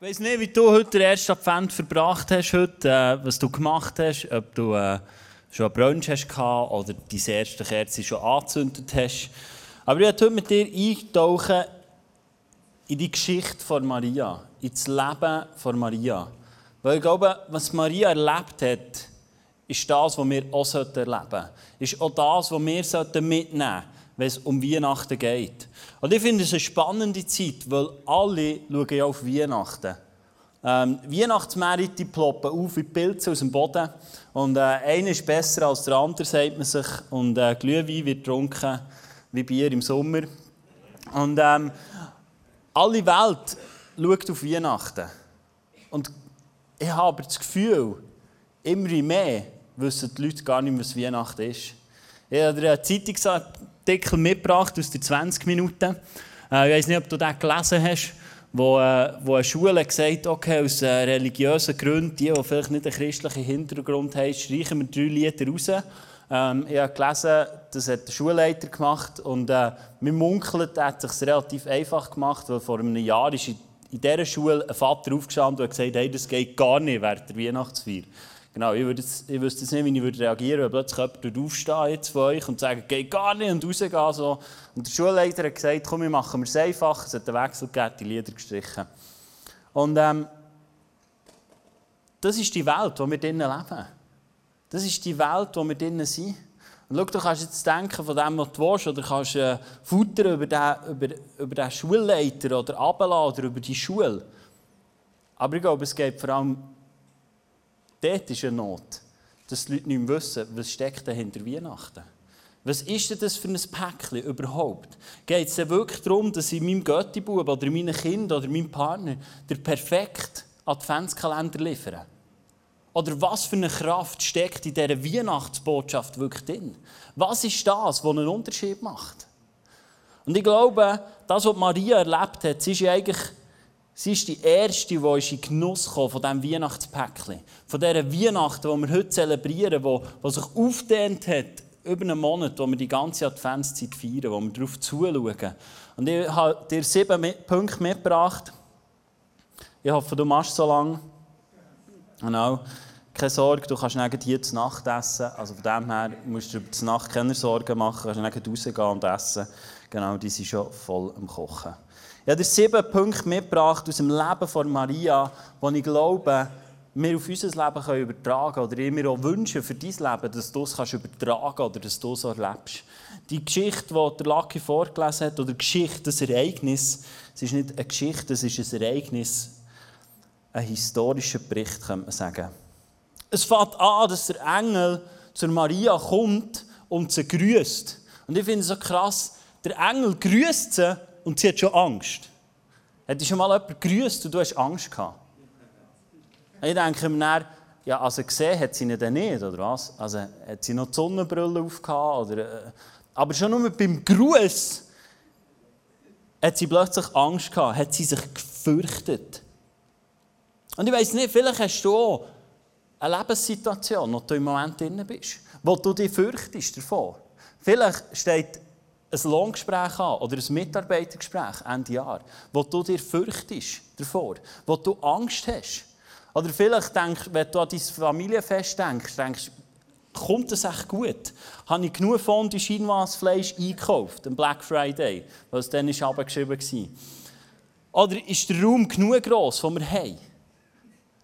Ich weiss nicht, wie du heute den ersten Advent verbracht hast, heute, äh, was du gemacht hast, ob du äh, schon einen Brunch hast gehabt oder deine erste Kerze schon angezündet hast. Aber ich möchte heute mit dir eintauchen in die Geschichte von Maria, ins Leben von Maria. Weil ich glaube, was Maria erlebt hat, ist das, was wir auch erleben sollten. Ist auch das, was wir mitnehmen sollten, wenn es um Weihnachten geht. Und ich finde es eine spannende Zeit, weil alle schauen ja auf Weihnachten. Ähm, Weihnachtsmärkte ploppen auf wie Pilze aus dem Boden. Und äh, einer ist besser als der andere, sagt man sich. Und äh, Glühwein wird getrunken wie Bier im Sommer. Und ähm, alle Welt schaut auf Weihnachten. Und ich habe das Gefühl, immer mehr wissen die Leute gar nicht, was Weihnachten ist. Ich habe einen Zeitungsartikel mitgebracht aus den 20 Minuten. Äh, ich weiß nicht, ob du den gelesen hast, wo, äh, wo eine Schule gesagt okay, aus äh, religiösen Gründen, die, die vielleicht nicht einen christlichen Hintergrund haben, streichen wir drei Lieder raus. Ähm, ich habe gelesen, das hat der Schulleiter gemacht und äh, mein Munkeln hat es sich relativ einfach gemacht, weil vor einem Jahr ist in, dieser Schule ein Vater aufgestanden und gesagt, hey, das geht gar nicht während der Weihnachtsfeier. Genau, ich, würde jetzt, ich wüsste jetzt nicht, wie ich würde reagieren würde, wenn plötzlich jemand aufstehen jetzt von euch und sagen, geht gar nicht und rausgehen. So. Und der Schulleiter hat gesagt, komm, wir machen es einfach. Es hat einen Wechsel gegeben, die Lieder gestrichen. Und ähm, das ist die Welt, in der wir drinnen leben. Das ist die Welt, in der wir drinnen sind. Und schau, du kannst jetzt denken von dem, was du willst, oder kannst äh, futtern über den, über, über den Schulleiter oder runterlassen oder über die Schule. Aber ich glaube, es geht vor allem Dort ist eine Not, dass die Leute nicht mehr wissen, was steckt hinter Weihnachten. Was ist denn das für ein Päckchen überhaupt? Geht es denn wirklich darum, dass ich meinem Göttibub oder meinem Kind oder meinem Partner den perfekten Adventskalender liefere? Oder was für eine Kraft steckt in dieser Weihnachtsbotschaft wirklich drin? Was ist das, was einen Unterschied macht? Und ich glaube, das, was Maria erlebt hat, sie ist ja eigentlich Sie ist die Erste, die in Genuss kam von diesem Weihnachtspäckchen. Von dieser Weihnachten, die wir heute zelebrieren, die, sich aufdehnt hat über einen Monat, wo wir die ganze Adventszeit feiern, wo wir darauf zuschauen. Und ich habe dir sieben Punkte mitgebracht. Ich hoffe, du machst so lange. Genau. Keine Sorge, du kannst nicht hier zu Nacht essen. Also von dem her musst du über die Nacht keine Sorgen machen. Du kannst nicht rausgehen und essen. Genau, die sind schon voll am Kochen. Ich habe dir sieben Punkte mitgebracht aus dem Leben von Maria, die ich glaube, wir auf unser Leben übertragen können. Oder ich mir auch wünschen für dein Leben, dass du es übertragen kannst oder dass du es erlebst. Die Geschichte, die der Lucky vorgelesen hat, oder Geschichte, das Ereignis, es ist nicht eine Geschichte, es ist ein Ereignis, ein historischer Bericht, könnte man sagen. Es fängt an, dass der Engel zur Maria kommt und sie grüßt. Und ich finde es so krass, der Engel grüßt sie und sie hat schon Angst. Hat schon mal jemand grüßt und du hast Angst gehabt? Ich denke mir dann, ja, also gesehen hat sie ihn dann nicht, oder was? Also hat sie noch die Sonnenbrille aufgehabt? Oder, äh, aber schon nur beim Gruß hat sie plötzlich Angst gehabt, hat sie sich gefürchtet. Und ich weiß nicht, vielleicht hast du auch eine Lebenssituation, wo du im Moment drin bist, wo du dich fürchtest davon. Vielleicht steht ein Lohngespräch an oder ein Mitarbeitergespräch Ende Jahr, wo du dir fürchtest davor, wo du Angst hast. Oder vielleicht denkst, wenn du an dein Familienfest denkst, denkst kommt das echt gut? Habe ich genug von Chinoise-Fleisch eingekauft am Black Friday, was dann abgeschrieben war? Oder ist der Raum genug gross, den wir haben?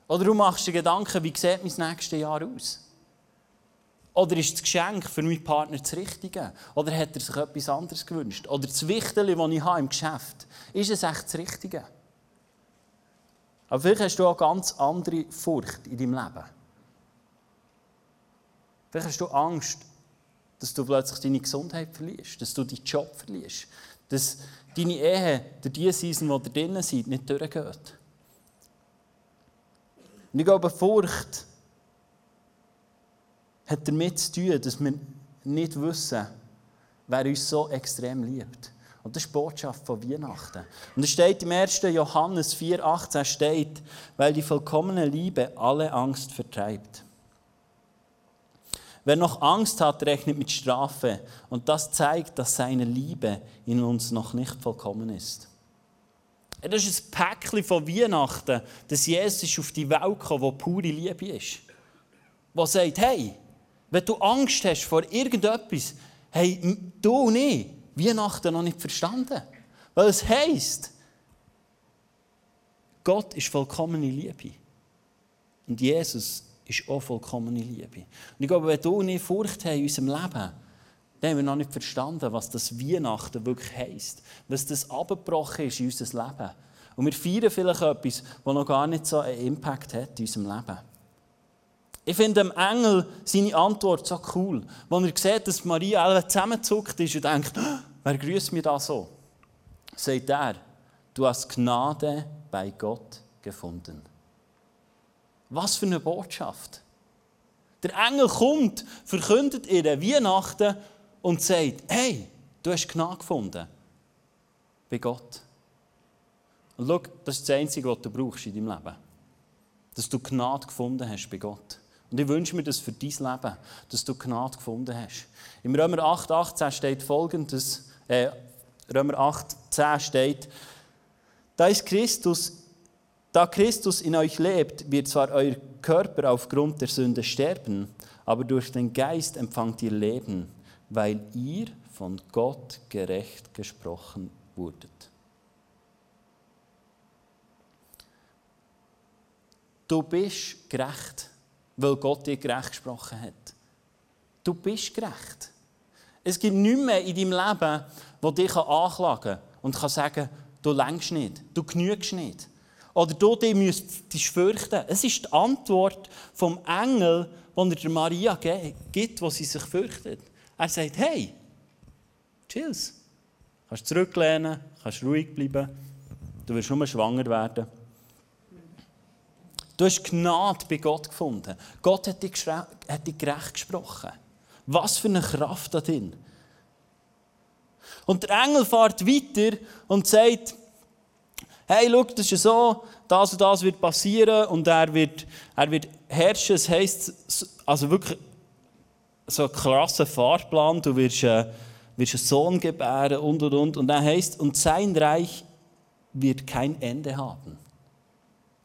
Oder du machst dir Gedanken, wie sieht mein nächstes Jahr aus? Oder ist das Geschenk für meinen Partner das Richtige? Oder hat er sich etwas anderes gewünscht? Oder das Wichtige, das ich habe im Geschäft, ist es echt das Richtige? Aber vielleicht hast du auch ganz andere Furcht in deinem Leben. Vielleicht hast du Angst, dass du plötzlich deine Gesundheit verlierst, dass du deinen Job verlierst, dass deine Ehe durch die Season, die da drinnen sind, nicht durchgeht. Und ich glaube, Furcht hat damit zu tun, dass wir nicht wissen, wer uns so extrem liebt. Und das ist die Botschaft von Weihnachten. Und es steht im 1. Johannes 4,18 steht, weil die vollkommene Liebe alle Angst vertreibt. Wer noch Angst hat, rechnet mit Strafe. Und das zeigt, dass seine Liebe in uns noch nicht vollkommen ist. Das ist ein Päckchen von Weihnachten, dass Jesus auf die Welt kam, wo pure Liebe ist. Der sagt, hey, wenn du Angst hast vor irgendetwas, hey, du und ich, Weihnachten noch nicht verstanden. Weil es heisst, Gott ist vollkommene Liebe. Und Jesus ist auch vollkommene Liebe. Und ich glaube, wenn du und ich Furcht haben in unserem Leben, dann haben wir noch nicht verstanden, was das Weihnachten wirklich heisst. Was das abgebrochen ist in unser Leben. Und wir feiern vielleicht etwas, das noch gar nicht so einen Impact hat in unserem Leben. Ich finde dem Engel seine Antwort so cool, wo er sieht, dass Maria alle zusammenzuckt ist und denkt, wer grüßt mir da so? Sagt er, du hast Gnade bei Gott gefunden. Was für eine Botschaft. Der Engel kommt, verkündet ihr Weihnachten und sagt, hey, du hast Gnade gefunden bei Gott. Und schau, das ist das Einzige, was du brauchst in deinem Leben. Dass du Gnade gefunden hast bei Gott. Und ich wünsche mir das für dein Leben, dass du Gnade gefunden hast. Im Römer 8, 18 steht folgendes, äh, Römer 8, 10 steht, da ist Christus, da Christus in euch lebt, wird zwar euer Körper aufgrund der Sünde sterben, aber durch den Geist empfangt ihr Leben, weil ihr von Gott gerecht gesprochen wurdet. Du bist gerecht weil Gott dir gerecht gesprochen hat. Du bist gerecht. Es gibt nichts mehr in deinem Leben, das dich anklagen kann und kann sagen, du längst nicht, du genügst nicht. Oder du dich müsstest fürchten. Es ist die Antwort vom Engel, die er der Maria gibt, wo sie sich fürchtet. Er sagt, hey, chills. Kannst zurücklehnen, kannst ruhig bleiben, du wirst nur schwanger werden. Du hast Gnade bei Gott gefunden. Gott hat dich, hat dich gerecht gesprochen. Was für eine Kraft da drin. Und der Engel fährt weiter und sagt, hey, schau, das ist ja so, das und das wird passieren und er wird, er wird herrschen. Es heisst, also wirklich so ein krasser Fahrplan, du wirst, äh, wirst einen Sohn gebären und und und. Und er heißt, und sein Reich wird kein Ende haben.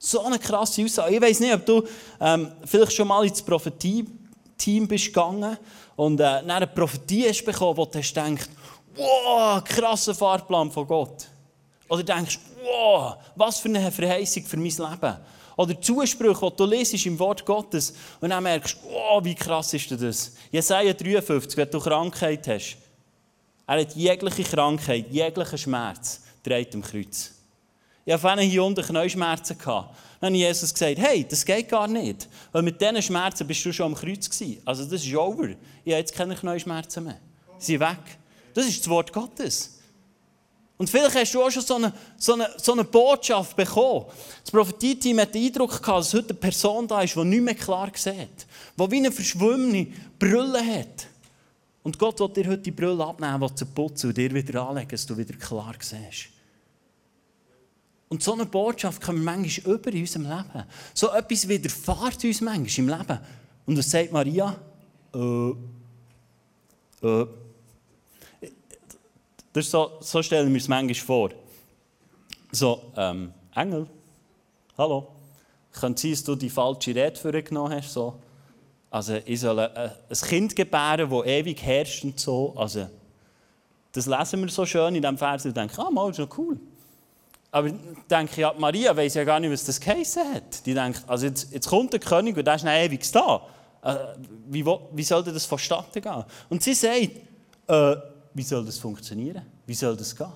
So eine krasse Aussage. Ich weiß nicht, ob du ähm, vielleicht schon mal ins Prophetie-Team bist gegangen und äh, eine Prophetie hast bekommen, wo du denkst, wow, krasser Fahrplan von Gott. Oder denkst, wow, was für eine Verheißung für mein Leben. Oder Zusprüche, die du lesest im Wort Gottes und dann merkst, wow, wie krass ist das? Jesaja 53, wenn du Krankheit hast. Er hat jegliche Krankheit, jeglichen Schmerz, dreht am Kreuz. Ich hatte hier unten Knäuschmerzen. Dann habe Jesus gesagt, hey, das geht gar nicht. Weil mit diesen Schmerzen bist du schon am Kreuz gewesen. Also das ist over. Ich habe jetzt keine Knäuschmerzen mehr. Sie sind weg. Das ist das Wort Gottes. Und vielleicht hast du auch schon so eine, so eine, so eine Botschaft bekommen. Das Prophetie-Team hat den Eindruck gehabt, dass heute eine Person da ist, die nicht mehr klar sieht. Die wie eine verschwommene Brille hat. Und Gott will dir heute die Brille abnehmen, die zu putzen und dir wieder anlegen, dass du wieder klar siehst. Und so eine Botschaft kommen wir manchmal über in unserem Leben. So etwas widerfährt uns manchmal im Leben. Und was sagt Maria? Äh, äh. Das so, so stellen wir es manchmal vor. So, ähm, Engel, hallo. Könnte sein, dass du die falsche Rede für genommen hast? So. Also, ich soll ein, ein Kind gebären, das ewig herrscht und so. Also, das lesen wir so schön in diesem Vers und denken, ah, mal, ist noch cool. Aber ich denke, ja, Maria weiß ja gar nicht, was das geheißen hat. Die denkt, also jetzt, jetzt kommt der König und der ist noch ewig da. Äh, wie, wie soll das vonstatten gehen? Und sie sagt, äh, wie soll das funktionieren? Wie soll das gehen?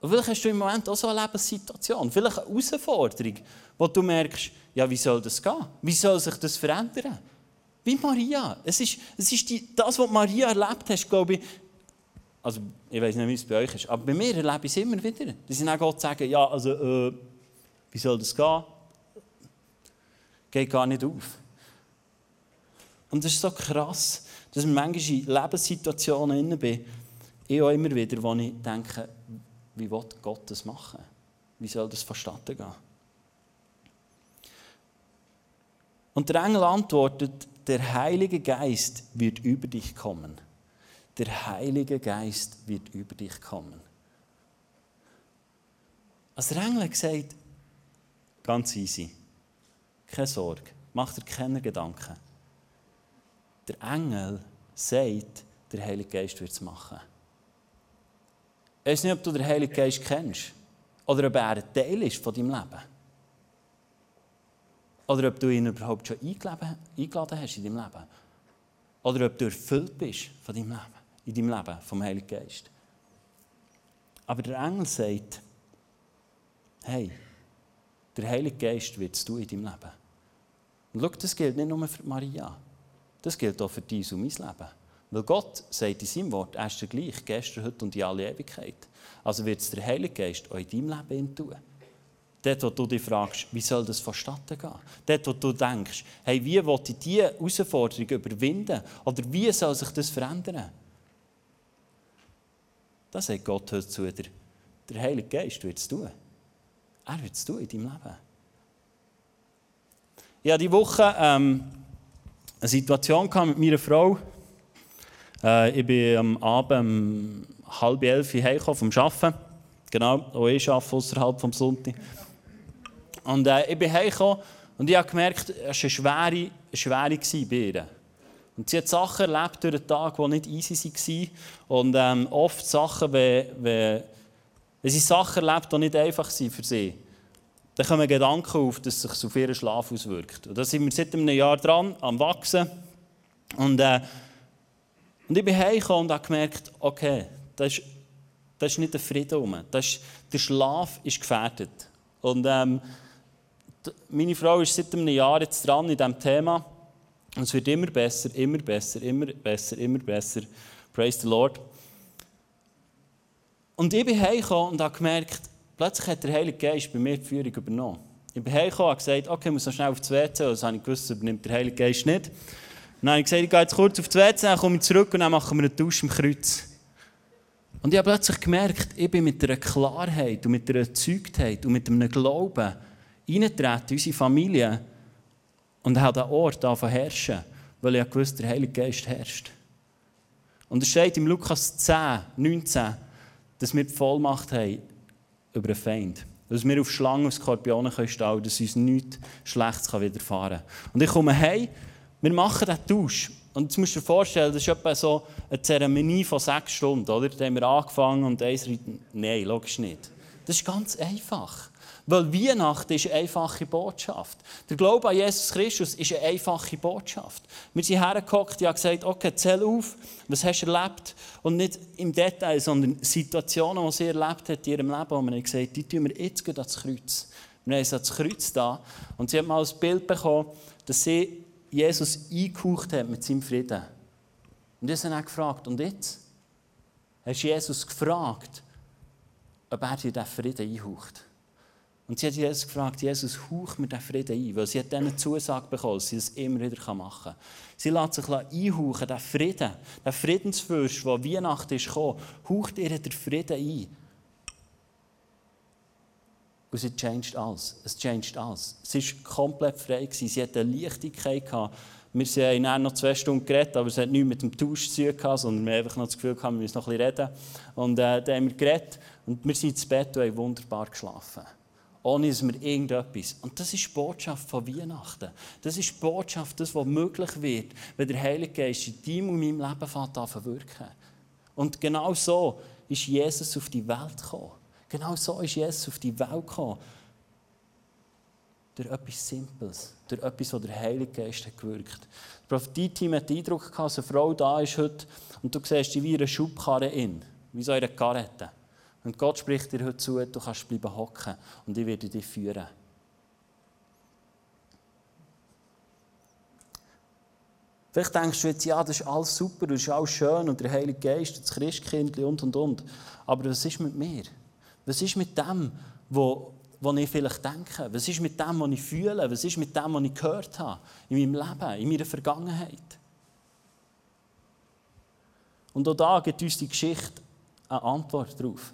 Und vielleicht hast du im Moment auch so eine Lebenssituation, vielleicht eine Herausforderung, wo du merkst, ja, wie soll das gehen? Wie soll sich das verändern? Wie Maria. Es ist, es ist die, das, was Maria erlebt hat, glaube ich, also ich weiß nicht, wie es bei euch ist, aber bei mir erlebe ich es immer wieder. Dass ich dann Gott sagen, ja, also, äh, wie soll das gehen? Geht gar nicht auf. Und das ist so krass, dass ich manchmal in Lebenssituationen inne bin, ich auch immer wieder, wo ich denke, wie will Gott das machen? Wie soll das vonstatten gehen? Und der Engel antwortet, der Heilige Geist wird über dich kommen der Heilige Geist wird über dich kommen. Als der Engel gesagt, ganz easy, keine Sorge, mach dir keine Gedanken. Der Engel sagt, der Heilige Geist wird es machen. Ich weiß nicht, ob du den Heiligen Geist kennst oder ob er ein Teil ist von deinem Leben. Oder ob du ihn überhaupt schon eingeladen hast in deinem Leben. Oder ob du erfüllt bist von deinem Leben, in deinem Leben vom Heiligen Geist. Aber der Engel sagt, hey, der Heilige Geist wird es tun in deinem Leben. Und schau, das gilt nicht nur für Maria. Das gilt auch für dein und mein Leben. Weil Gott sagt in seinem Wort, er ist der gleich, gestern, heute und in alle Ewigkeit. Also wird es der Heilige Geist auch in deinem Leben tun. Dort, wo du dich fragst, wie soll das vonstatten gehen? Dort, wo du denkst, hey, wie will ich diese Herausforderung überwinden? Oder wie soll sich das verändern? Das sagt Gott heute zu dir. Der Heilige Geist wird es tun. Er wird es tun in deinem Leben. Ich hatte diese Woche ähm, eine Situation mit meiner Frau. Äh, ich bin am Abend um halb elf heimgekommen vom Arbeiten. Genau, auch ich arbeite außerhalb vom Sonntag. Und äh, ich bin heimgekommen und ich habe gemerkt, es war eine schwere, schwere bei ihr. Und sie hat Sachen erlebt durch den Tag, die nicht easy waren. Und ähm, oft Sachen, wenn, wenn, wenn sie Sachen erlebt, die nicht einfach sind für sie, dann kommen Gedanken auf, dass es sich auf ihren Schlaf auswirkt. Und da sind wir seit einem Jahr dran, am Wachsen. Und, äh, und ich bin heimgekommen und habe gemerkt, okay, das ist, das ist nicht der Frieden rum. Ist, der Schlaf ist gefährdet. Und ähm, meine Frau ist seit einem Jahr jetzt dran in diesem Thema. Und es wird immer besser, immer besser, immer besser, immer besser. Praise the Lord. Und ich bin heimgekommen und habe gemerkt, plötzlich hat der Heilige Geist bei mir die Führung übernommen. Ich bin heimgekommen und habe gesagt, okay, ich muss noch schnell auf das WC. Das habe ich gewusst, übernimmt der Heilige Geist nicht. Dann habe ich gesagt, ich gehe jetzt kurz auf das WC, dann komme ich zurück und dann machen wir einen Tausch im Kreuz. Und ich habe plötzlich gemerkt, ich bin mit einer Klarheit und mit einer Erzeugtheit und mit einem Glauben eingetreten in unsere Familie und habe den Ort angefangen herrschen, weil ich wusste, der Heilige Geist herrscht. Und es steht im Lukas 10, 19, dass wir die Vollmacht haben über den Feind. Dass wir auf Schlangen und Skorpionen können dass uns nichts Schlechtes widerfahren kann. Und ich komme hey, wir machen diesen Tausch. Und jetzt musst du dir vorstellen, das ist etwa so eine Zeremonie von sechs Stunden, oder? Da haben wir angefangen und eins Nein, logisch nicht. Das ist ganz einfach. Weil Weihnachten ist eine einfache Botschaft. Der Glaube an Jesus Christus ist eine einfache Botschaft. Wir sind hergekommen, und haben gesagt, okay, zähl auf, was hast du erlebt? Und nicht im Detail, sondern Situationen, die sie erlebt hat in ihrem Leben. Und wir haben gesagt, die tun wir jetzt ans Kreuz. Wir haben sie ans Kreuz da. Und sie hat mal ein Bild bekommen, dass sie Jesus eingehaucht hat mit seinem Frieden. Und ich habe dann gefragt, und jetzt? Hast du Jesus gefragt, ob er dir diesen Frieden einhaucht? Und sie hat Jesus gefragt, Jesus, hauch mir diesen Frieden ein, weil sie hat dann eine Zusage bekommen, dass sie das immer wieder machen kann. Sie lässt sich einhauchen, den Frieden, den Friedensfürst, der Weihnachten ist gekommen, haucht ihr den Frieden ein. Und sie changed alles. Es changed alles. Sie war komplett frei. Gewesen. Sie hatte eine Leichtigkeit. Gehabt. Wir haben dann noch zwei Stunden geredet, aber es hat nichts mit dem Tausch zu tun, sondern wir haben einfach noch das Gefühl, gehabt, wir müssen noch ein bisschen reden. Und äh, dann haben wir geredet und wir sind ins Bett und haben wunderbar geschlafen ohne dass wir irgendetwas. Und das ist die Botschaft von Weihnachten. Das ist die Botschaft, das, was möglich wird, wenn der Heilige Geist in deinem und meinem Leben fängt wirken. Und genau so ist Jesus auf die Welt gekommen. Genau so ist Jesus auf die Welt gekommen. Durch etwas Simples, durch etwas, was der Heilige Geist hat gewirkt. Das Prophetie-Team hat den Eindruck gehabt, dass eine Frau da ist heute und du siehst die wie eine Schubkarre in, wie so eine Karette. Und Gott spricht dir heute zu, du kannst bleiben hocken und ich werde dich führen. Vielleicht denkst du jetzt, ja, das ist alles super, das ist alles schön und der Heilige Geist, das Christkind und und und. Aber was ist mit mir? Was ist mit dem, wo, wo ich vielleicht denke? Was ist mit dem, was ich fühle? Was ist mit dem, was ich gehört habe in meinem Leben, in meiner Vergangenheit? Und auch da gibt uns die Geschichte eine Antwort darauf.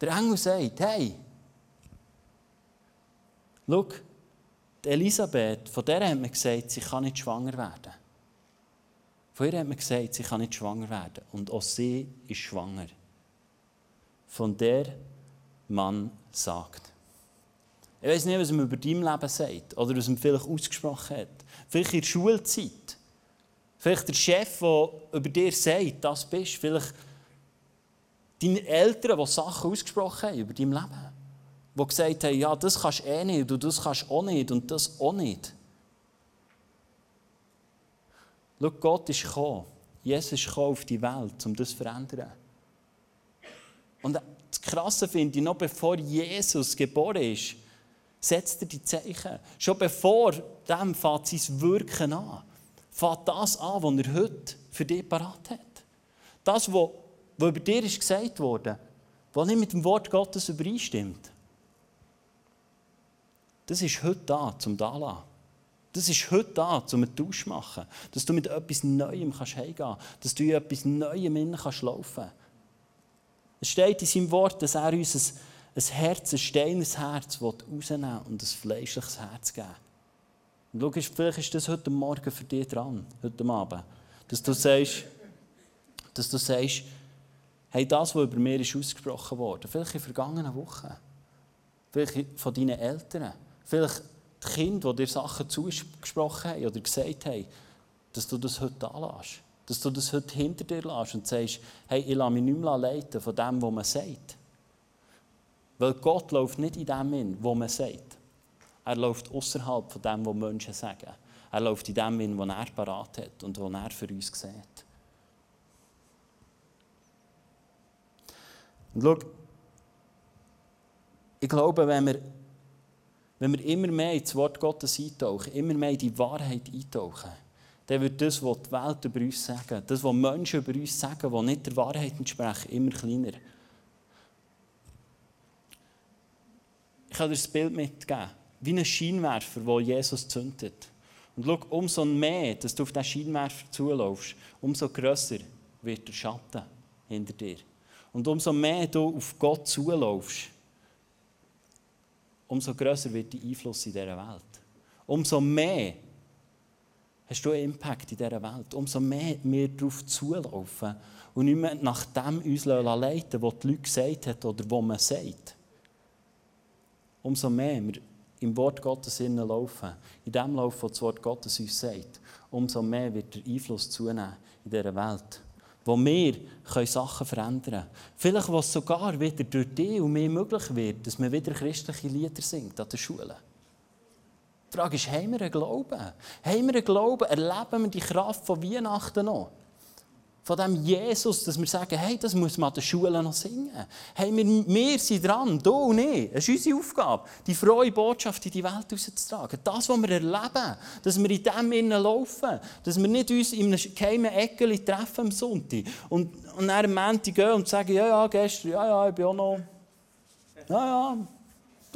Der Engel sagt, hey, schau, Elisabeth, von der hat man gesagt, sie kann nicht schwanger werden. Von ihr hat man gesagt, sie kann nicht schwanger werden. Und auch sie ist schwanger. Von der, Mann sagt. Ich weiß nicht, was man über dein Leben sagt oder was man vielleicht ausgesprochen hat. Vielleicht in der Schulzeit. Vielleicht der Chef, der über dir sagt, das bist. Vielleicht deine Eltern, die Sachen ausgesprochen haben über dein Leben. Die gesagt haben, ja, das kannst du eh nicht und das kannst du auch nicht und das auch nicht. Schau, Gott ist gekommen. Jesus ist gekommen auf die Welt, um das zu verändern. Und das Krasse finde ich, noch bevor Jesus geboren ist, setzt er die Zeichen. Schon bevor dem fängt sein Wirken an. Fängt das an, was er heute für dich parat hat. Das, was, was über dir ist gesagt wurde, was nicht mit dem Wort Gottes übereinstimmt. Das ist heute da, zum da Das ist heute da, um einen Tausch zu machen. Dass du mit etwas Neuem kannst heimgehen kannst. Dass du in etwas Neuem innen kannst laufen Es steht in seinem Wort, dass er uns ein, ein Herz, ein steinernes Herz rausnehmen und ein fleischliches Herz geben Und schau, vielleicht ist das heute Morgen für dich dran, heute Abend. Dass du sagst, dass du sagst, hey, das, was über mir ist ausgesprochen wurde, vielleicht in vergangenen Wochen, vielleicht von deinen Eltern, vielleicht die Kinder, die dir Sachen zugesprochen haben oder gesagt haben, dass du das heute anlässt. Dass du das heute hinter dir lässt und sagst, hey, ich lasse mich nicht mehr leiten von dem, was man sagt. Weil Gott läuft nicht in dem hin, was man sagt. Er läuft außerhalb von dem, was Menschen sagen. Er läuft in dem hin, was er parat hat und was er für uns sieht. Und schau, ich glaube, wenn wir wenn wir immer mehr ins Wort Gottes eintauchen, immer mehr in die Wahrheit eintauchen, dann wird das, was die Welt über uns sagen, das, was Menschen über uns sagen, was nicht der Wahrheit entsprechen, immer kleiner. Ich kann dir das Bild mitgeben, wie ein Scheinwerfer, der Jesus zündet. Und schau, umso mehr, dass du auf diesen Scheinwerfer zulaufst, umso grösser wird der Schatten hinter dir. Und umso mehr du auf Gott zulaufst, umso größer wird der Einfluss in dieser Welt. Umso mehr hast du einen Impact in dieser Welt. Umso mehr wir darauf zulaufen und nicht mehr nach dem uns leiten was die Leute gesagt haben oder was man sagt. Umso mehr wir im Wort Gottes laufen, in dem Lauf, was das Wort Gottes uns sagt, umso mehr wird der Einfluss zunehmen in dieser Welt wo wir Sachen verändern können. Vielleicht, was sogar wieder durch dich und mir möglich wird, dass man wieder christliche Lieder singt an der Schule. Die Frage ist, haben wir einen Glauben? Haben wir einen Glauben? Erleben wir die Kraft von Weihnachten noch? Von dem Jesus, dass wir sagen, hey, das muss man an der Schule noch singen. Hey, wir, wir sind dran, du und ich. Es ist unsere Aufgabe, die frohe Botschaft in die Welt rauszutragen. Das, was wir erleben, dass wir in dem innen laufen, dass wir nicht uns in einem geheimen Eckel treffen am Sonntag und, und dann am Montag gehen und sagen, ja, ja, gestern, ja, ja, ich bin auch noch, ja, ja,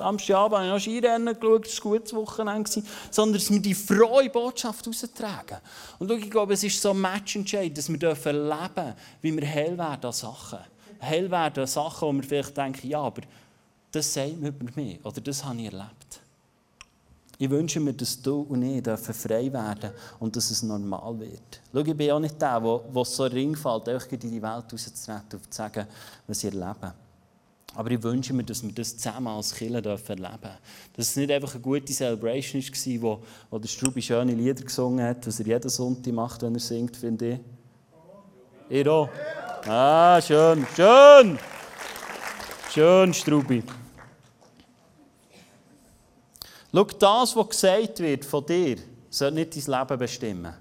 Samstagabend habe ich noch Skirennen geschaut, es war ein gutes Wochenende. Sondern dass wir die frohe Botschaft raustragen. Und ich glaube, es ist so ein Matchentscheid, dass wir dürfen leben, wie wir hell werden an Sachen. Hell werden an Sachen, wo wir vielleicht denken, ja, aber das sagt mir über mich oder das habe ich erlebt. Ich wünsche mir, dass du und ich dürfen frei werden und dass es normal wird. Schau, ich bin auch nicht der, der so Ring fällt, einfach in die Welt rauszutreten und zu sagen, was ich erlebe. Aber ich wünsche mir, dass wir das zusammen als Kirche erleben dürfen. Dass es nicht einfach eine gute Celebration war, wo, wo der Strubi schöne Lieder gesungen hat, was er jeden Sonntag macht, wenn er singt, finde ich. Ihr auch? Ah, schön, schön. Schön, Strubi. Schau, das, was gesagt wird von dir, soll nicht dein Leben bestimmen.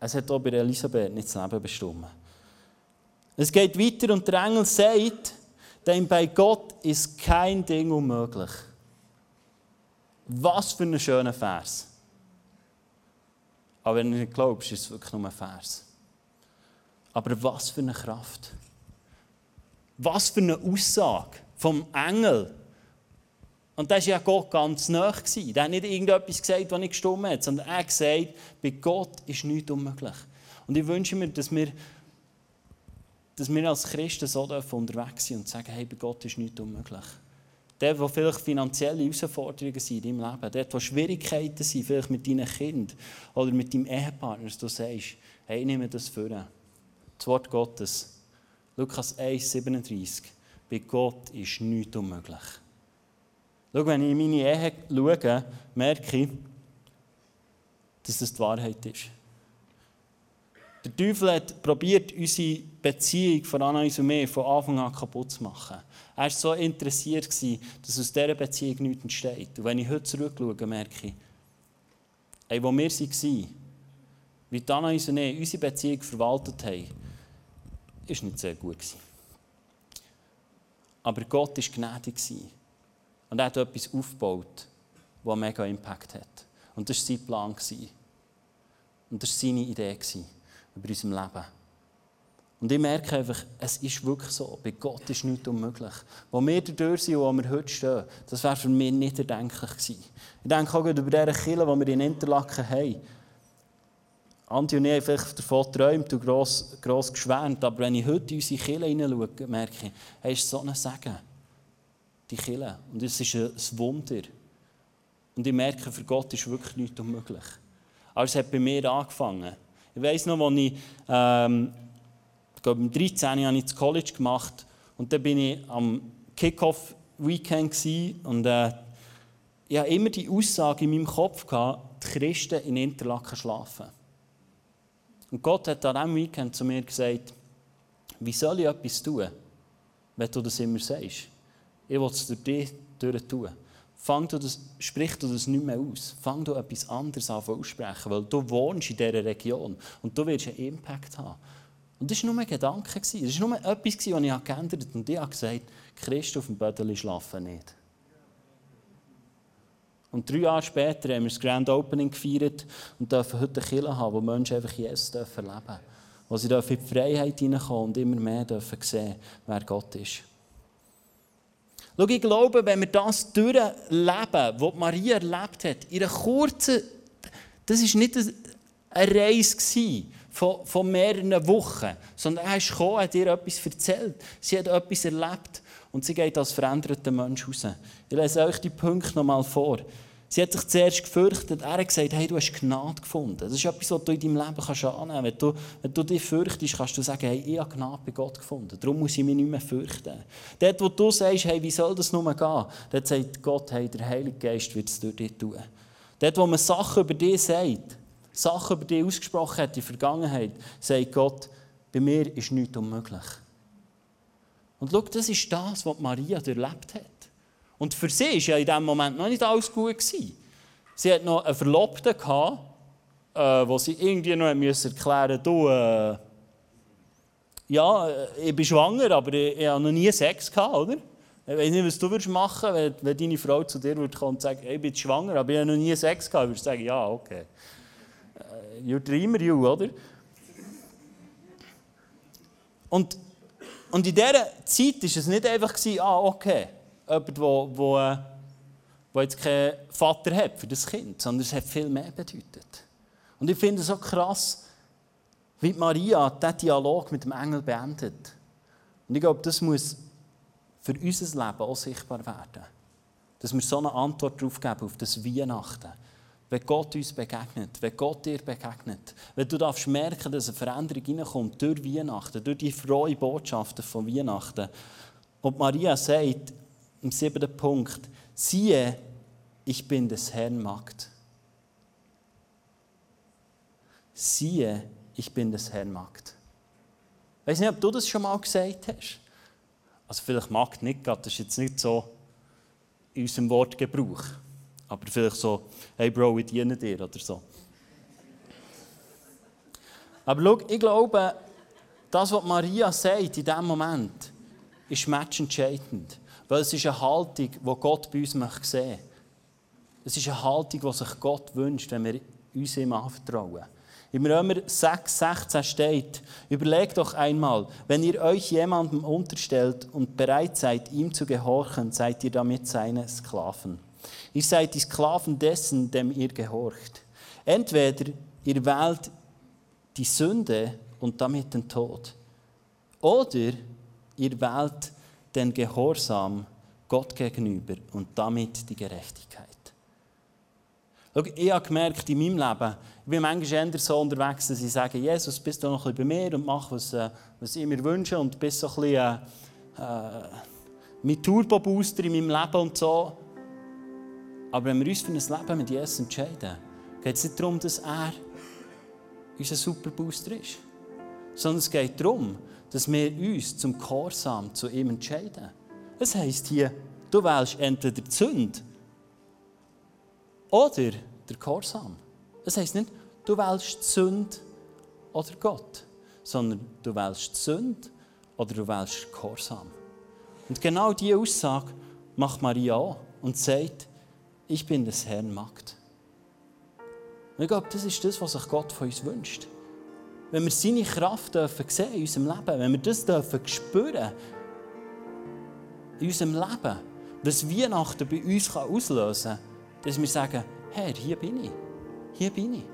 Es hat auch bei Elisabeth nicht das Leben bestimmt. Es geht weiter und der Engel sagt, denn bei Gott ist kein Ding unmöglich. Was für ein schöner Vers. Aber wenn du nicht glaubst, ist es wirklich nur ein Vers. Aber was für eine Kraft. Was für eine Aussage vom Engel. Und das war ja Gott ganz nah. Er hat nicht irgendetwas gesagt, was nicht gestimmt hat, sondern er hat gesagt, bei Gott ist nichts unmöglich. Und ich wünsche mir, dass wir dass wir als Christen so unterwegs sind und sagen, hey, bei Gott ist nichts unmöglich. Dort, wo vielleicht finanzielle Herausforderungen sind in deinem Leben, dort, wo Schwierigkeiten sind, vielleicht mit deinen Kindern oder mit deinem Ehepartner, dass du sagst, hey, ich nehme das vor. Das Wort Gottes. Lukas 1, 37. bei Gott ist nichts unmöglich. Schau, wenn ich in meine Ehe schaue, merke ich, dass das die Wahrheit ist. Der Teufel hat probiert, unsere Beziehung von Anais und mir von Anfang an kaputt zu machen. Er war so interessiert, dass aus dieser Beziehung nichts entsteht. Und wenn ich heute zurückschaue, merke ich, ey, wo wir waren, wie Anais und ich unsere Beziehung verwaltet haben, war nicht sehr gut. Aber Gott war gnädig. Und er hat etwas aufgebaut, das einen mega Impact hat. Und das war sein Plan. Und das war seine Idee über unser Leben. Und ich merke einfach, es ist wirklich so. Bei Gott ist nichts unmöglich. Wo wir durch sind und wo wir heute stehen, das wäre für mich nicht erdenklich gewesen. Ich denke auch über diese Kille, die wir in Interlaken haben. Andi und ich haben vielleicht davon geträumt und gross, gross geschwärmt, aber wenn ich heute in unsere Kille hineinschaue, merke ich, es ist so ein Segen. Die Kille. Und es ist ein Wunder. Und ich merke, für Gott ist wirklich nichts unmöglich. Aber es hat bei mir angefangen. Ich weiss noch, als ich, ähm, ich glaube, mit 13 habe ich das College gemacht und dann bin ich am Kick-Off-Weekend und äh, ich hatte immer die Aussage in meinem Kopf, die Christen in Interlaken schlafen. Und Gott hat an diesem Weekend zu mir gesagt, wie soll ich etwas tun, wenn du das immer sagst? Ich will es durch dich tun. Fang du das, sprich du das nicht mehr aus. Fang du etwas anderes an aussprechen, weil du wohnst in dieser Region und du wirst einen Impact haben. Und das war nur ein Gedanke. Das war nur etwas, das ich geändert habe. Und ich habe gesagt, Christen auf dem Bödeli schlafen nicht. Und drei Jahre später haben wir das Grand Opening gefeiert und dürfen heute eine Kirche haben, wo Menschen einfach Jesus dürfen leben Wo sie in die Freiheit hineinkommen und immer mehr dürfen sehen, wer Gott ist. Schau, ich glaube, wenn wir das durchleben, was Maria erlebt hat, in einer kurzen, das war nicht eine Reise von, von mehreren Wochen, sondern er ist gekommen, hat ihr etwas erzählt. Sie hat etwas erlebt und sie geht als veränderter Mensch raus. Ich lese euch die Punkte nochmal vor. Sie hat sich zuerst gefürchtet. Er hat gesagt, hey, du hast Gnade gefunden. Das ist etwas, was du in deinem Leben kannst annehmen kannst. Wenn du, wenn du dich fürchtest, kannst du sagen, hey, ich habe Gnade bei Gott gefunden. Darum muss ich mich nicht mehr fürchten. Dort, wo du sagst, hey, wie soll das nur gehen, dort sagt Gott, hey, der Heilige Geist wird es durch dich tun. Dort, wo man Sachen über dich sagt, Sachen über dich ausgesprochen hat in der Vergangenheit, sagt Gott, bei mir ist nichts unmöglich. Und schau, das ist das, was Maria erlebt hat. Und für sie war ja in diesem Moment noch nicht alles gut. Gewesen. Sie hat noch einen Verlobten, gehabt, äh, wo sie irgendwie noch müssen erklären musste, äh, ja, äh, ich bin schwanger, aber ich, ich habe noch nie Sex gehabt, oder? Ich weiß nicht, was du würdest machen wenn, wenn deine Frau zu dir würde kommen und sagen, ich bin schwanger, aber ich habe noch nie Sex gehabt. Würdest du sagen, ja, okay. Uh, you're dreamer, you, oder? Und, und in dieser Zeit war es nicht einfach, ah, okay jemand, der, der, der jetzt keinen Vater hat für das Kind, sondern es hat viel mehr bedeutet. Und ich finde es so krass, wie Maria diesen Dialog mit dem Engel beendet. Und ich glaube, das muss für unser Leben auch sichtbar werden. Dass wir so eine Antwort darauf geben, auf das Weihnachten. Wenn Gott uns begegnet, wenn Gott dir begegnet, wenn du darfst merken, dass eine Veränderung hineinkommt durch Weihnachten, durch die frohe Botschaften von Weihnachten. Und Maria sagt, im siebten Punkt, siehe, ich bin des Herrn Magd. Siehe, ich bin des Herrn Magd. Ich weiß nicht, ob du das schon mal gesagt hast. Also vielleicht Magd nicht das ist jetzt nicht so in unserem Wortgebrauch. Aber vielleicht so, hey Bro, ich diene dir oder so. Aber schau, ich glaube, das, was Maria sagt in diesem Moment, ist matchentscheidend. Weil es ist eine Haltung, die Gott bei uns sehen möchte. Es ist eine Haltung, die sich Gott wünscht, wenn wir uns ihm anvertrauen. Im Römer 6, 16 steht, überlegt doch einmal, wenn ihr euch jemandem unterstellt und bereit seid, ihm zu gehorchen, seid ihr damit seine Sklaven. Ihr seid die Sklaven dessen, dem ihr gehorcht. Entweder ihr wählt die Sünde und damit den Tod, oder ihr wählt den Gehorsam Gott gegenüber und damit die Gerechtigkeit. Schau, ich habe gemerkt in meinem Leben, ich bin manchmal eher so unterwegs, dass ich sage, Jesus, bist du noch ein bisschen bei mir und mach, was, äh, was ich mir wünsche und bist so ein bisschen, äh, äh, mein Turbo-Booster in meinem Leben und so. Aber wenn wir uns für ein Leben mit Jesus entscheiden, geht es nicht darum, dass er unser Superbooster ist. Sondern es geht darum, dass wir uns zum Gehorsam zu ihm entscheiden. Es heisst hier, du wählst entweder die Sünde oder der Gehorsam. Es heisst nicht, du wählst die Sünde oder Gott, sondern du wählst die Sünde oder du wählst Gehorsam. Und genau diese Aussage macht Maria auch und sagt, ich bin des Herrn Magd. Und ich glaube, das ist das, was sich Gott von uns wünscht. Wenn wir seine Kraft dürfen sehen in unserem Leben, wenn wir das dürfen spüren in unserem Leben, was Weihnachten bei uns auslösen kann, dass wir sagen, Herr, hier bin ich. Hier bin ich.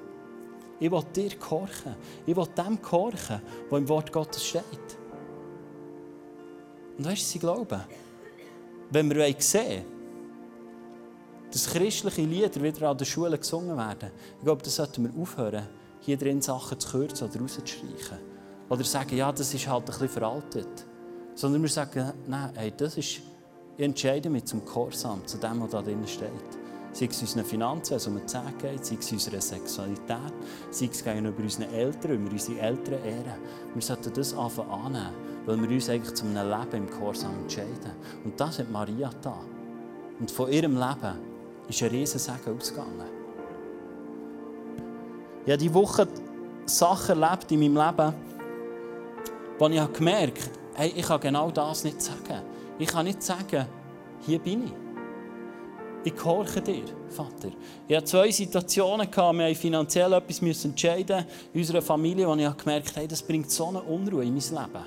Ich will dir gehorchen. Ich will dem gehorchen, was im Wort Gottes steht. Und weißt du, sie glauben, wenn wir sehen dass christliche Lieder wieder an den Schulen gesungen werden, ich glaube, das sollten wir aufhören, hier drin Sachen zu kürzen oder rauszustreichen. Oder sagen, ja, das ist halt ein bisschen veraltet. Sondern wir sagen, nein, hey, das ist, ich entscheide mich zum Gehorsam, zu dem, was da drin steht. Sei es unseren Finanzen, wenn es um die Zähne geht, sei es unserer Sexualität, sei es gegenüber unseren Eltern, wenn wir unsere Eltern ehren. Wir sollten das anfangen annehmen, weil wir uns eigentlich zu einem Leben im Gehorsam entscheiden. Und das hat Maria da. Und von ihrem Leben ist ein riesen Segen ausgegangen. Ich habe diese Woche Sachen erlebt in meinem Leben, wo ich gemerkt habe, hey, ich kann genau das nicht sagen. Ich kann nicht sagen, hier bin ich. Ich gehorche dir, Vater. Ich hatte zwei Situationen, wir mussten finanziell etwas entscheiden in unserer Familie, wo ich gemerkt habe, das bringt so eine Unruhe in mein Leben.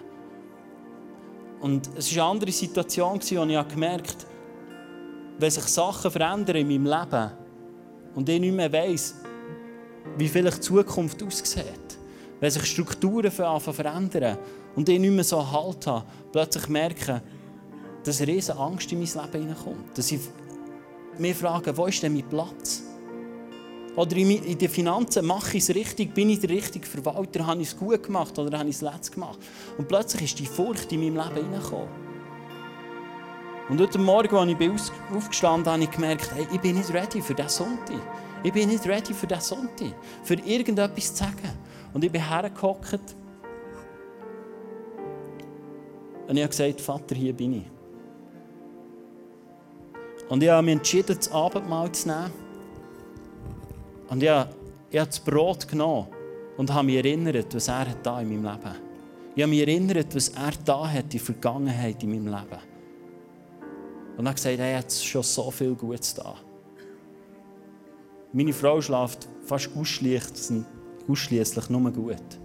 Und es war eine andere Situation, wo ich gemerkt habe, wenn sich Sachen verändern in meinem Leben und ich nicht mehr weiss, wie vielleicht die Zukunft aussieht, wenn sich Strukturen verändern und ich nicht mehr so Halt habe, plötzlich merke, dass eine riesige Angst in mein Leben hineinkommt. Dass ich mir frage, wo ist denn mein Platz? Oder in den Finanzen, mache ich es richtig? Bin ich der richtige Verwalter? Habe ich es gut gemacht oder habe ich es letzt gemacht? Und plötzlich ist die Furcht in meinem Leben hineingekommen. Und heute Morgen, als ich aufgestanden bin, habe ich gemerkt, hey, ich bin nicht ready für diesen Sonntag. Ich bin nicht ready für diesen Sonntag, für irgendetwas zu sagen. Und ich bin hergehockt und ich habe gesagt, Vater, hier bin ich. Und ich habe mich entschieden, das Abendmahl zu nehmen. Und ich habe, ich habe das Brot genommen und habe mich erinnert, was er da in meinem Leben hat. Ich habe mich erinnert, was er da hat in der Vergangenheit in meinem Leben. Und dann gesagt, er hat schon so viel Gutes da. Meine Frau schläft fast ausschließlich nur gut.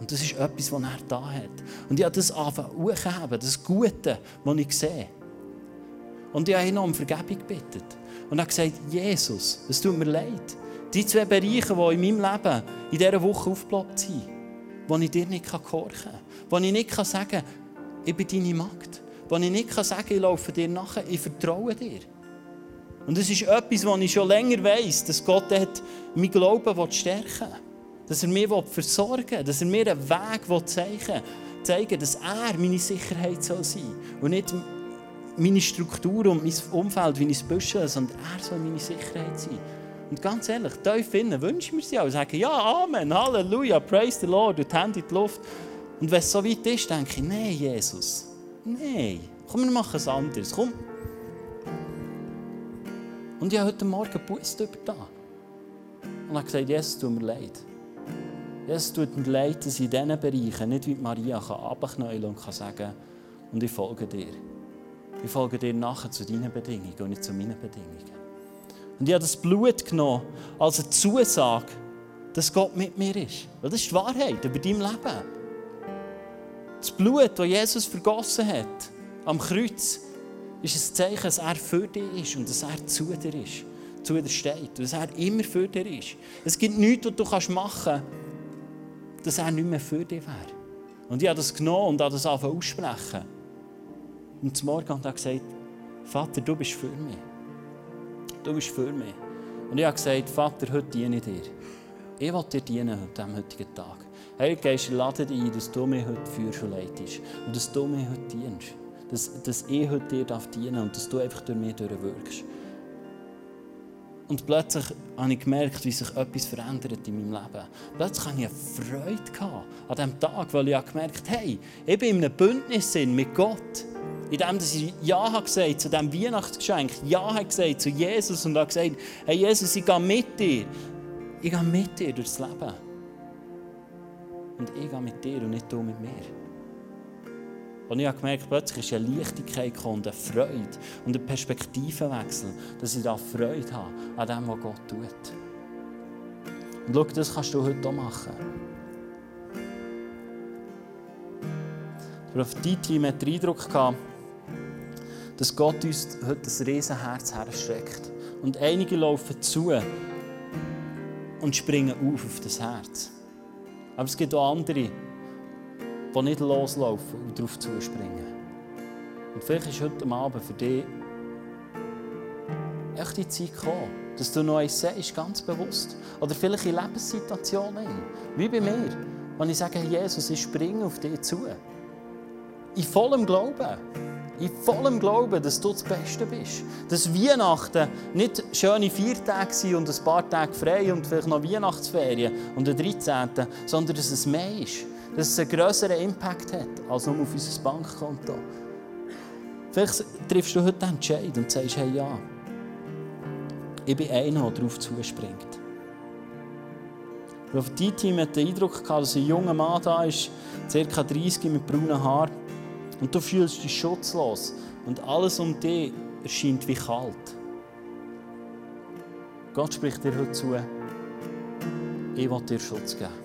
Und das ist etwas, was er da hat. Und ich habe das angefangen das Gute, das ich sehe. Und ich habe ihn um Vergebung gebeten. Und er hat gesagt, Jesus, es tut mir leid. Die zwei Bereiche, die in meinem Leben in dieser Woche aufgeploppt sind, wo ich dir nicht gehorchen kann, wo ich nicht sagen kann, ich bin deine Magd wo ich nicht sagen kann, ich laufe dir nachher, ich vertraue dir. Und es ist etwas, was ich schon länger weiß, dass Gott hat, mein Glauben stärken will. Dass er mir versorgen will, dass er mir einen Weg zeigen will, zeigen, dass er meine Sicherheit soll sein soll. Und nicht meine Struktur und mein Umfeld, wie ich es büschel, sondern er soll meine Sicherheit sein. Und ganz ehrlich, tief innen wünschen wir sie auch. Sagen, ja, Amen, Halleluja, praise the Lord, und die Hände in die Luft. Und wenn es so weit ist, denke ich, nein, Jesus, Nein, komm, wir machen es anders. Komm. Und ich habe heute Morgen gewusst über das. Und habe gesagt, Jesus, tut mir leid. Jesus, tut mir leid, dass ich in diesen Bereichen nicht wie Maria abknäulen und sagen und ich folge dir. Ich folge dir nachher zu deinen Bedingungen und nicht zu meinen Bedingungen. Und ich habe das Blut genommen als eine Zusage, dass Gott mit mir ist. Weil das ist die Wahrheit über dein Leben. Das Blut, das Jesus vergossen hat am Kreuz, ist ein Zeichen, dass er für dich ist und dass er zu dir ist, zu dir steht, dass er immer für dir ist. Es gibt nichts, was du machen kannst, dass er nicht mehr für dich wäre. Und ich habe das genommen und habe das angefangen aussprechen. Und zum Morgen hat er gesagt, Vater, du bist für mich. Du bist für mich. Und ich habe gesagt, Vater, heute diene ich dir. Ich will dir dienen heute, am heutigen Tag. Heiliger Geist, ich lade dich ein, dass du mich heute führst und leitest. Und dass du mich heute dienst. Dass, dass ich heute dir dienen darf und dass du einfach durch mich durchwirkst. Und plötzlich habe ich gemerkt, wie sich etwas verändert in meinem Leben. Plötzlich hatte ich eine Freude an diesem Tag, weil ich gemerkt habe, hey, ich bin in einem Bündnis mit Gott. In dem, dass ich Ja habe gesagt zu diesem Weihnachtsgeschenk, Ja habe gesagt zu Jesus und habe gesagt, hey Jesus, ich gehe mit dir. Ich gehe mit dir durchs Leben. Und ich gehe mit dir und nicht du mit mir. Und ich habe gemerkt, plötzlich ist eine Leichtigkeit gekommen, eine Freude und ein Perspektivenwechsel, dass ich da Freude habe an dem, was Gott tut. Und schau, das kannst du heute auch machen. Das Prophetie-Team hat den Eindruck gehabt, dass Gott uns heute ein Riesenherz herstreckt. Und einige laufen zu und springen auf auf das Herz. Aber es gibt auch andere, die nicht loslaufen und darauf zuspringen. Und vielleicht ist heute Abend für dich echt die Zeit gekommen, dass du noch eins sagst, ganz bewusst. Oder vielleicht in Lebenssituationen, wie bei mir, wenn ich sage, Jesus, ich springe auf dich zu. In vollem Glauben. In vollem Glauben, dass du das Beste bist. Dass Weihnachten nicht schöne vier Tage sind und ein paar Tage frei und vielleicht noch Weihnachtsferien und der 13., sondern dass es mehr ist dass es einen grösseren Impact hat, als nur auf unser Bankkonto. Vielleicht triffst du heute den Entscheid und sagst, hey ja, ich bin einer, der darauf zuspringt. Auf dein Team hat den Eindruck gehabt, dass ein junger Mann da ist, ca. 30 mit braunen Haaren, und du fühlst dich schutzlos und alles um dich erscheint wie kalt. Gott spricht dir heute zu, ich will dir Schutz geben.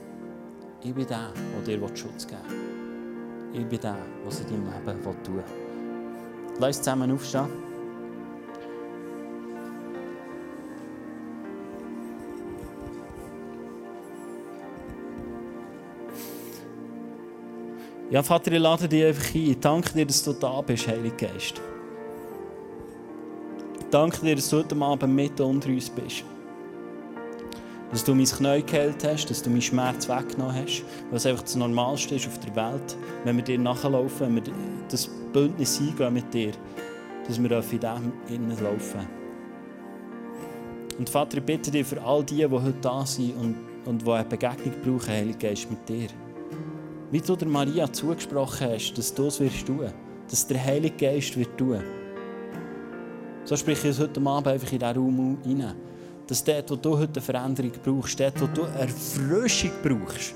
Ich bin der, der dir Schutz geben will. Ich bin der, es in deinem Leben tun will. Lass uns zusammen aufstehen. Ja, Vater, ich lade dich einfach ein. Ich danke dir, dass du da bist, Heiliger Geist. Ich danke dir, dass du heute Abend mit unter uns bist. Dass du mein Knie geheilt hast, dass du meinen Schmerz weggenommen hast, was einfach das Normalste ist auf der Welt, wenn wir dir nachlaufen, wenn wir das Bündnis eingehen mit dir, dass wir in dem innen laufen. Und Vater, ich bitte dich für all die, die heute da sind und, und die eine Begegnung brauchen, Heilige Geist, mit dir. Wie du der Maria zugesprochen hast, dass du es wirst tun, dass der Heilige Geist wird tun. So spreche ich heute Abend einfach in diesen Raum hinein dass dort, wo du heute eine Veränderung brauchst, dort, wo du eine Erfrischung brauchst,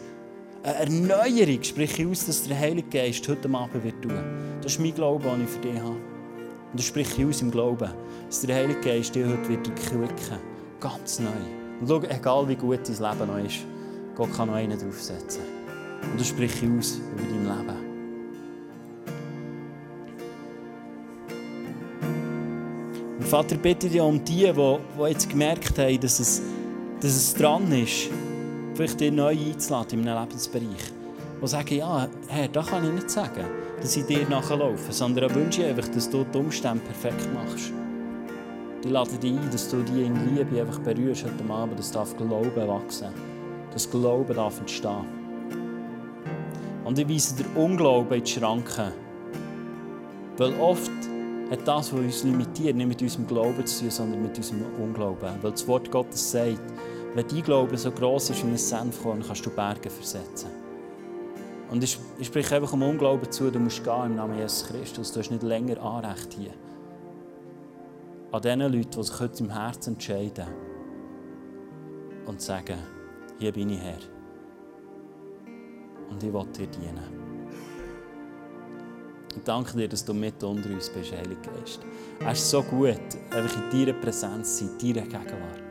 eine Erneuerung, sprich ich aus, dass der Heilige Geist heute Abend wird tun. Das ist mein Glaube, den ich für dich habe. Und das spreche ich aus im Glauben, dass der Heilige Geist dich heute wird erquicken. Ganz neu. Und schau, egal wie gut dein Leben noch ist, Gott kann noch einen draufsetzen. Und das spreche ich aus über dein Leben. Vater, bitte dich um die, die, jetzt gemerkt haben, dass es, dass es dran ist, vielleicht dir neu einzuladen in einem Lebensbereich. Die sagen, ja, Herr, das kann ich nicht sagen, dass ich dir nachlaufe, sondern ich wünsche einfach, dass du die Umstände perfekt machst. Ich lade dich ein, dass du die in Liebe einfach berührst heute Abend, dass darf Glauben wachsen dass Glauben darf entstehen. Und ich weise dir Unglauben in die Schranken. Weil oft hat das, was uns limitiert, nicht mit unserem Glauben zu tun, sondern mit unserem Unglauben. Weil das Wort Gottes sagt, wenn dein Glaube so groß ist wie ein Senfkorn, kannst du Berge versetzen. Und ich, ich spreche einfach um Unglauben zu, du musst gehen im Namen Jesus Christus. Du hast nicht länger Anrecht hier. An den Leuten, die sich heute im Herzen entscheiden und sagen, hier bin ich Herr. Und ich will dir dienen. Ich danke dir, dass du mit unter uns bist, Heilige Geist. Er ist so gut, einfach in deiner Präsenz, in deiner Gegenwart.